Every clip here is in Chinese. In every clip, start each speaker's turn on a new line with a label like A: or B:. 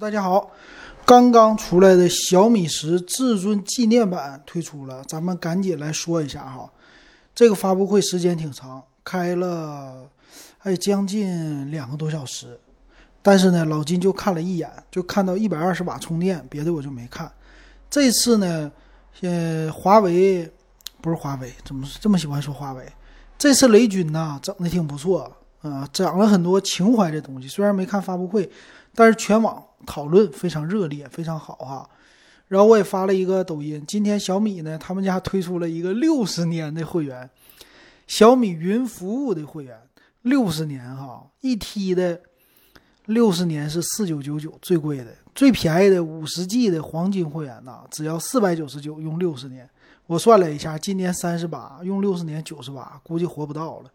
A: 大家好，刚刚出来的小米十至尊纪念版推出了，咱们赶紧来说一下哈。这个发布会时间挺长，开了还将近两个多小时，但是呢，老金就看了一眼，就看到一百二十瓦充电，别的我就没看。这次呢，呃，华为不是华为，怎么这么喜欢说华为？这次雷军呐，整的挺不错啊，讲了很多情怀的东西。虽然没看发布会，但是全网。讨论非常热烈，非常好哈。然后我也发了一个抖音，今天小米呢，他们家推出了一个六十年的会员，小米云服务的会员，六十年哈，一 T 的六十年是四九九九，最贵的，最便宜的五十 G 的黄金会员呐，只要四百九十九，用六十年。我算了一下，今年三十八，用六十年九十八，估计活不到了。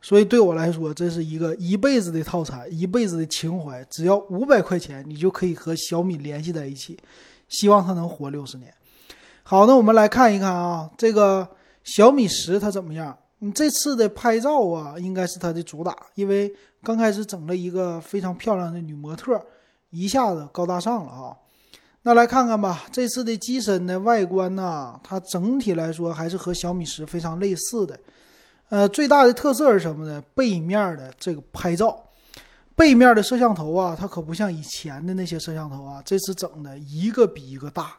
A: 所以对我来说，这是一个一辈子的套餐，一辈子的情怀。只要五百块钱，你就可以和小米联系在一起。希望它能活六十年。好，那我们来看一看啊，这个小米十它怎么样？你这次的拍照啊，应该是它的主打，因为刚开始整了一个非常漂亮的女模特，一下子高大上了啊。那来看看吧，这次的机身的外观呢，它整体来说还是和小米十非常类似的。呃，最大的特色是什么呢？背面的这个拍照，背面的摄像头啊，它可不像以前的那些摄像头啊，这次整的一个比一个大，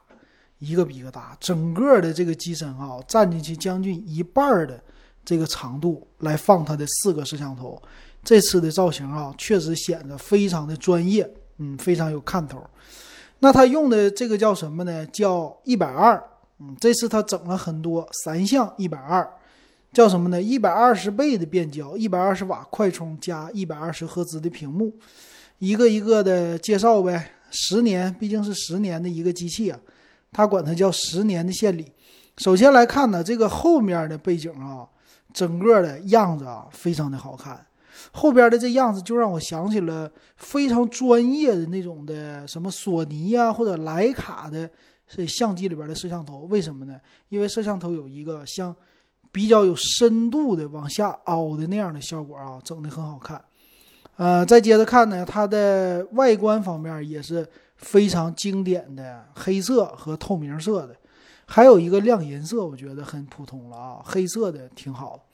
A: 一个比一个大，整个的这个机身啊，占进去将近一半的这个长度来放它的四个摄像头，这次的造型啊，确实显得非常的专业，嗯，非常有看头。那它用的这个叫什么呢？叫一百二，嗯，这次它整了很多三项一百二。叫什么呢？一百二十倍的变焦，一百二十瓦快充加一百二十赫兹的屏幕，一个一个的介绍呗。十年毕竟是十年的一个机器啊，他管它叫十年的献礼。首先来看呢，这个后面的背景啊，整个的样子啊，非常的好看。后边的这样子就让我想起了非常专业的那种的什么索尼呀或者徕卡的这相机里边的摄像头。为什么呢？因为摄像头有一个像。比较有深度的往下凹的那样的效果啊，整的很好看。呃，再接着看呢，它的外观方面也是非常经典的黑色和透明色的，还有一个亮银色，我觉得很普通了啊，黑色的挺好。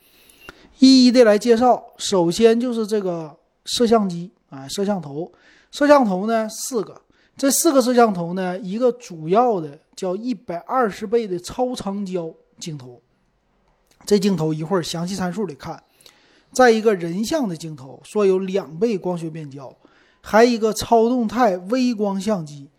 A: 一一的来介绍，首先就是这个摄像机啊，摄像头，摄像头呢四个，这四个摄像头呢，一个主要的叫一百二十倍的超长焦镜头。这镜头一会儿详细参数里看，再一个人像的镜头，说有两倍光学变焦，还一个超动态微光相机。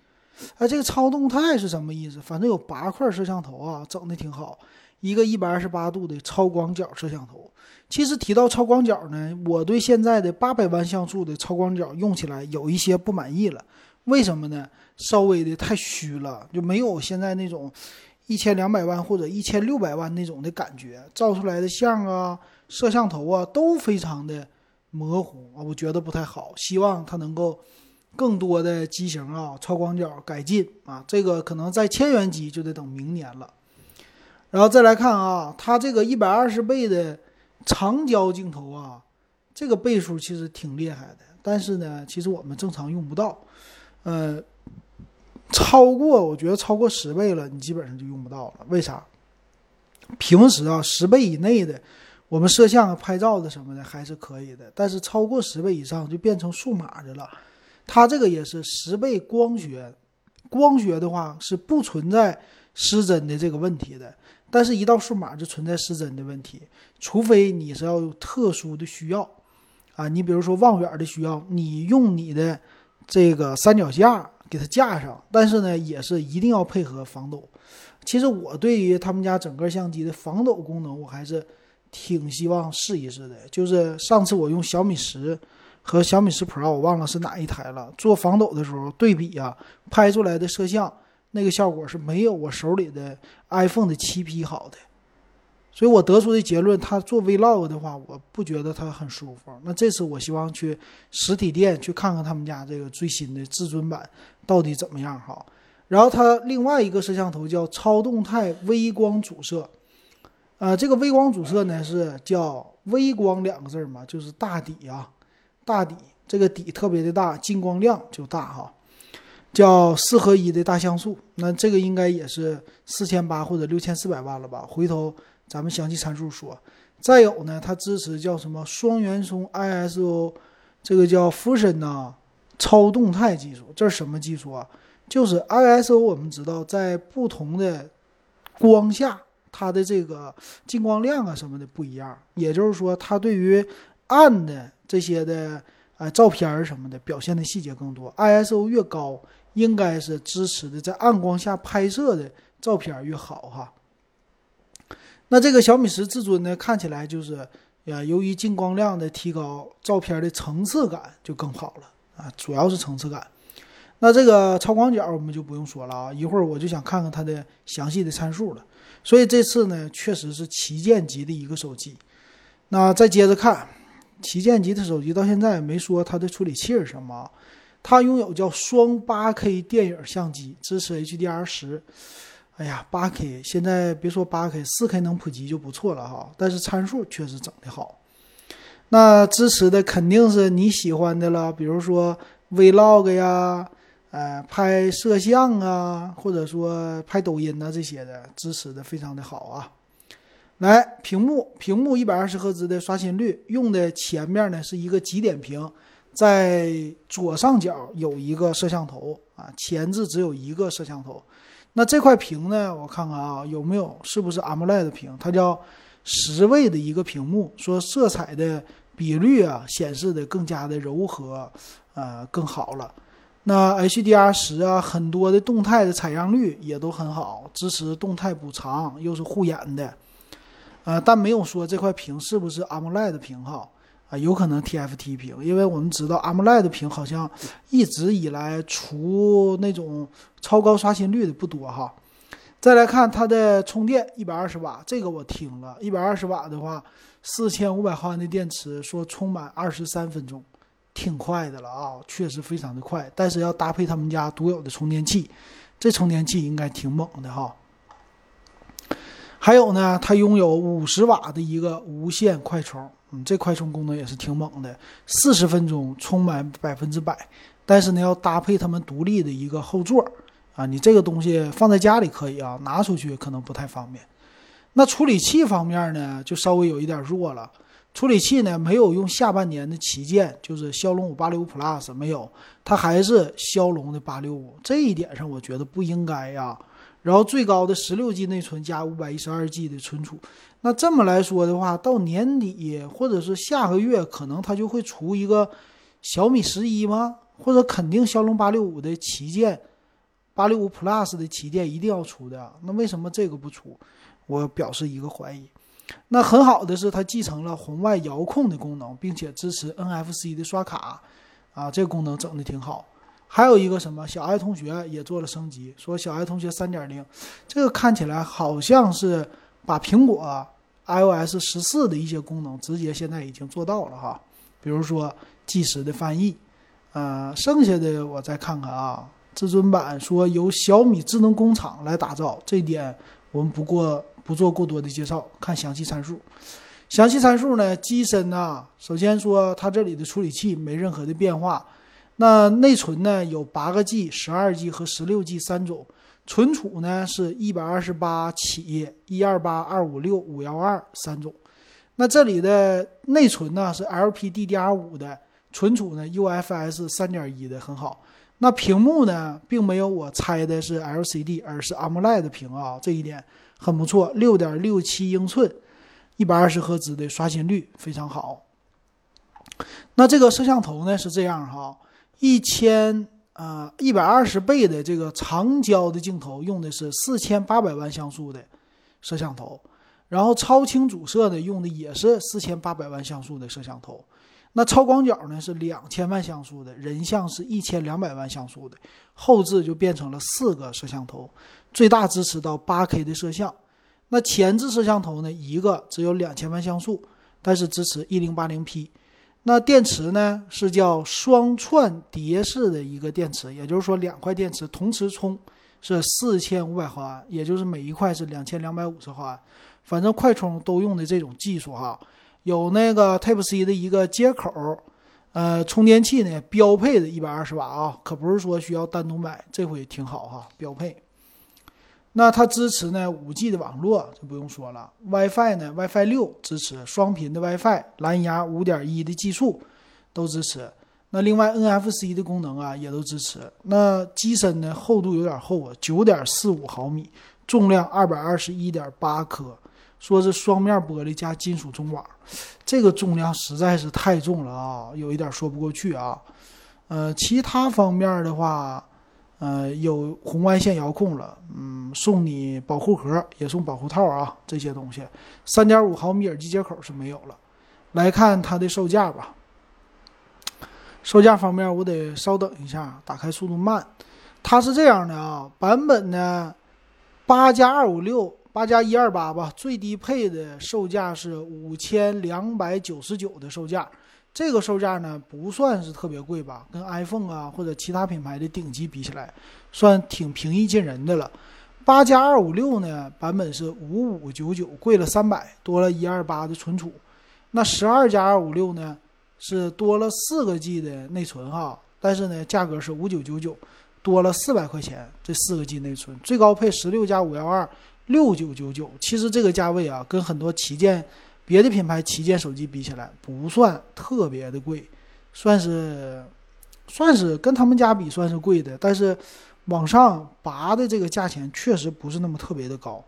A: 哎，这个超动态是什么意思？反正有八块摄像头啊，整的挺好。一个一百二十八度的超广角摄像头。其实提到超广角呢，我对现在的八百万像素的超广角用起来有一些不满意了。为什么呢？稍微的太虚了，就没有现在那种。一千两百万或者一千六百万那种的感觉，照出来的像啊、摄像头啊都非常的模糊啊，我觉得不太好。希望它能够更多的机型啊、超广角改进啊，这个可能在千元机就得等明年了。然后再来看啊，它这个一百二十倍的长焦镜头啊，这个倍数其实挺厉害的，但是呢，其实我们正常用不到，呃。超过我觉得超过十倍了，你基本上就用不到了。为啥？平时啊，十倍以内的，我们摄像、拍照的什么的还是可以的。但是超过十倍以上就变成数码的了。它这个也是十倍光学，光学的话是不存在失真的这个问题的。但是，一到数码就存在失真的问题，除非你是要有特殊的需要啊，你比如说望远的需要，你用你的这个三脚架。给它架上，但是呢，也是一定要配合防抖。其实我对于他们家整个相机的防抖功能，我还是挺希望试一试的。就是上次我用小米十和小米十 Pro，我忘了是哪一台了，做防抖的时候对比啊，拍出来的摄像那个效果是没有我手里的 iPhone 的七 P 好的。所以我得出的结论，他做 Vlog 的话，我不觉得他很舒服。那这次我希望去实体店去看看他们家这个最新的至尊版到底怎么样哈。然后它另外一个摄像头叫超动态微光主摄，呃，这个微光主摄呢是叫微光两个字嘛，就是大底啊，大底这个底特别的大，进光量就大哈。叫四合一的大像素，那这个应该也是四千八或者六千四百万了吧？回头咱们详细参数说。再有呢，它支持叫什么双元松 ISO，这个叫 Fusion 呐超动态技术，这是什么技术啊？就是 ISO，我们知道在不同的光下，它的这个进光量啊什么的不一样，也就是说，它对于暗的这些的呃照片什么的表现的细节更多。ISO 越高，应该是支持的在暗光下拍摄的照片越好哈。那这个小米十至尊呢，看起来就是，呃，由于进光量的提高，照片的层次感就更好了啊，主要是层次感。那这个超广角我们就不用说了啊，一会儿我就想看看它的详细的参数了。所以这次呢，确实是旗舰级的一个手机。那再接着看，旗舰级的手机到现在没说它的处理器是什么，它拥有叫双八 K 电影相机，支持 HDR 十。哎呀，八 K 现在别说八 K，四 K 能普及就不错了哈。但是参数确实整得好。那支持的肯定是你喜欢的了，比如说 Vlog 呀，呃，拍摄像啊，或者说拍抖音呐这些的，支持的非常的好啊。来，屏幕，屏幕一百二十赫兹的刷新率，用的前面呢是一个极点屏，在左上角有一个摄像头啊，前置只有一个摄像头。那这块屏呢？我看看啊，有没有是不是 AMOLED 屏？它叫十位的一个屏幕，说色彩的比率啊显示的更加的柔和，呃，更好了。那 HDR 十啊，很多的动态的采样率也都很好，支持动态补偿，又是护眼的，呃，但没有说这块屏是不是 AMOLED 屏哈。啊，有可能 TFT 屏，因为我们知道 AMOLED 屏好像一直以来除那种超高刷新率的不多哈。再来看它的充电，一百二十瓦，这个我听了，一百二十瓦的话，四千五百毫安的电池，说充满二十三分钟，挺快的了啊，确实非常的快。但是要搭配他们家独有的充电器，这充电器应该挺猛的哈。还有呢，它拥有五十瓦的一个无线快充。嗯，这快充功能也是挺猛的，四十分钟充满百分之百。但是呢，要搭配他们独立的一个后座啊，你这个东西放在家里可以啊，拿出去可能不太方便。那处理器方面呢，就稍微有一点弱了。处理器呢，没有用下半年的旗舰，就是骁龙五八六五 Plus 没有，它还是骁龙的八六五。这一点上，我觉得不应该呀。然后最高的十六 G 内存加五百一十二 G 的存储。那这么来说的话，到年底或者是下个月，可能它就会出一个小米十一吗？或者肯定骁龙八六五的旗舰，八六五 Plus 的旗舰一定要出的。那为什么这个不出？我表示一个怀疑。那很好的是，它继承了红外遥控的功能，并且支持 NFC 的刷卡，啊，这个功能整的挺好。还有一个什么，小爱同学也做了升级，说小爱同学三点零，这个看起来好像是把苹果。iOS 十四的一些功能直接现在已经做到了哈，比如说即时的翻译，呃，剩下的我再看看啊。至尊版说由小米智能工厂来打造，这点我们不过不做过多的介绍，看详细参数。详细参数呢，机身呢，首先说它这里的处理器没任何的变化，那内存呢有八个 G、十二 G 和十六 G 三种。存储呢是一百二十八起，一二八、二五六、五幺二三种。那这里的内存呢是 LPDDR5 的，存储呢 UFS 三点一的，很好。那屏幕呢，并没有我猜的是 LCD，而是 AMOLED 屏啊，这一点很不错。六点六七英寸，一百二十赫兹的刷新率非常好。那这个摄像头呢是这样哈，一千。啊，一百二十倍的这个长焦的镜头用的是四千八百万像素的摄像头，然后超清主摄呢用的也是四千八百万像素的摄像头，那超广角呢是两千万像素的，人像是一千两百万像素的，后置就变成了四个摄像头，最大支持到八 K 的摄像，那前置摄像头呢一个只有两千万像素，但是支持一零八零 P。那电池呢是叫双串叠式的一个电池，也就是说两块电池同时充是四千五百毫安，也就是每一块是两千两百五十毫安。反正快充都用的这种技术哈，有那个 Type C 的一个接口，呃，充电器呢标配的一百二十瓦啊，可不是说需要单独买，这回挺好哈，标配。那它支持呢五 G 的网络，就不用说了。WiFi 呢，WiFi 六支持双频的 WiFi，蓝牙五点一的技术都支持。那另外 NFC 的功能啊也都支持。那机身呢厚度有点厚啊，九点四五毫米，重量二百二十一点八克，说是双面玻璃加金属中网，这个重量实在是太重了啊，有一点说不过去啊。呃，其他方面的话。呃，有红外线遥控了，嗯，送你保护盒，也送保护套啊，这些东西。三点五毫米耳机接口是没有了。来看它的售价吧。售价方面，我得稍等一下，打开速度慢。它是这样的啊，版本呢，八加二五六，八加一二八吧，最低配的售价是五千两百九十九的售价。这个售价呢不算是特别贵吧，跟 iPhone 啊或者其他品牌的顶级比起来，算挺平易近人的了。八加二五六呢版本是五五九九，贵了三百，多了一二八的存储。那十二加二五六呢是多了四个 G 的内存哈，但是呢价格是五九九九，多了四百块钱。这四个 G 内存，最高配十六加五幺二六九九九。其实这个价位啊，跟很多旗舰。别的品牌旗舰手机比起来不算特别的贵，算是算是跟他们家比算是贵的，但是往上拔的这个价钱确实不是那么特别的高。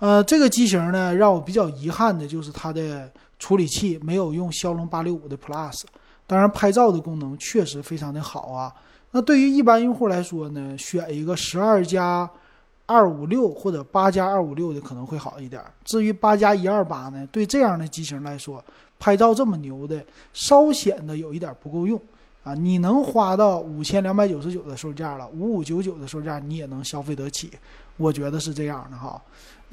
A: 呃，这个机型呢让我比较遗憾的就是它的处理器没有用骁龙八六五的 Plus，当然拍照的功能确实非常的好啊。那对于一般用户来说呢，选一个十二加。二五六或者八加二五六的可能会好一点。至于八加一二八呢，对这样的机型来说，拍照这么牛的，稍显得有一点不够用啊。你能花到五千两百九十九的售价了，五五九九的售价你也能消费得起，我觉得是这样的哈。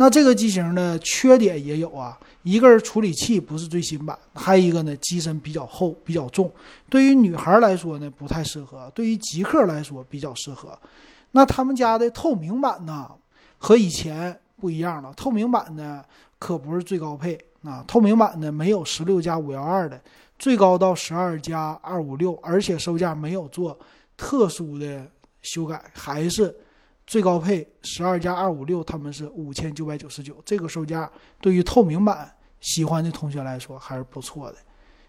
A: 那这个机型的缺点也有啊，一个是处理器不是最新版，还有一个呢机身比较厚比较重，对于女孩来说呢不太适合，对于极客来说比较适合。那他们家的透明版呢，和以前不一样了。透明版呢可不是最高配啊，透明版呢没有十六加五幺二的，最高到十二加二五六，而且售价没有做特殊的修改，还是最高配十二加二五六，他们是五千九百九十九，这个售价对于透明版喜欢的同学来说还是不错的。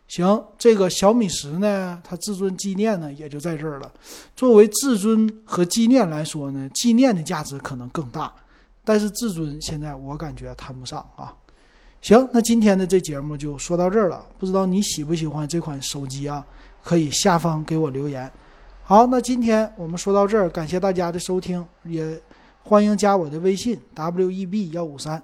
A: 行，这个小米十呢，它至尊纪念呢也就在这儿了。作为至尊和纪念来说呢，纪念的价值可能更大，但是至尊现在我感觉谈不上啊。行，那今天的这节目就说到这儿了。不知道你喜不喜欢这款手机啊？可以下方给我留言。好，那今天我们说到这儿，感谢大家的收听，也欢迎加我的微信 w e b 幺五三。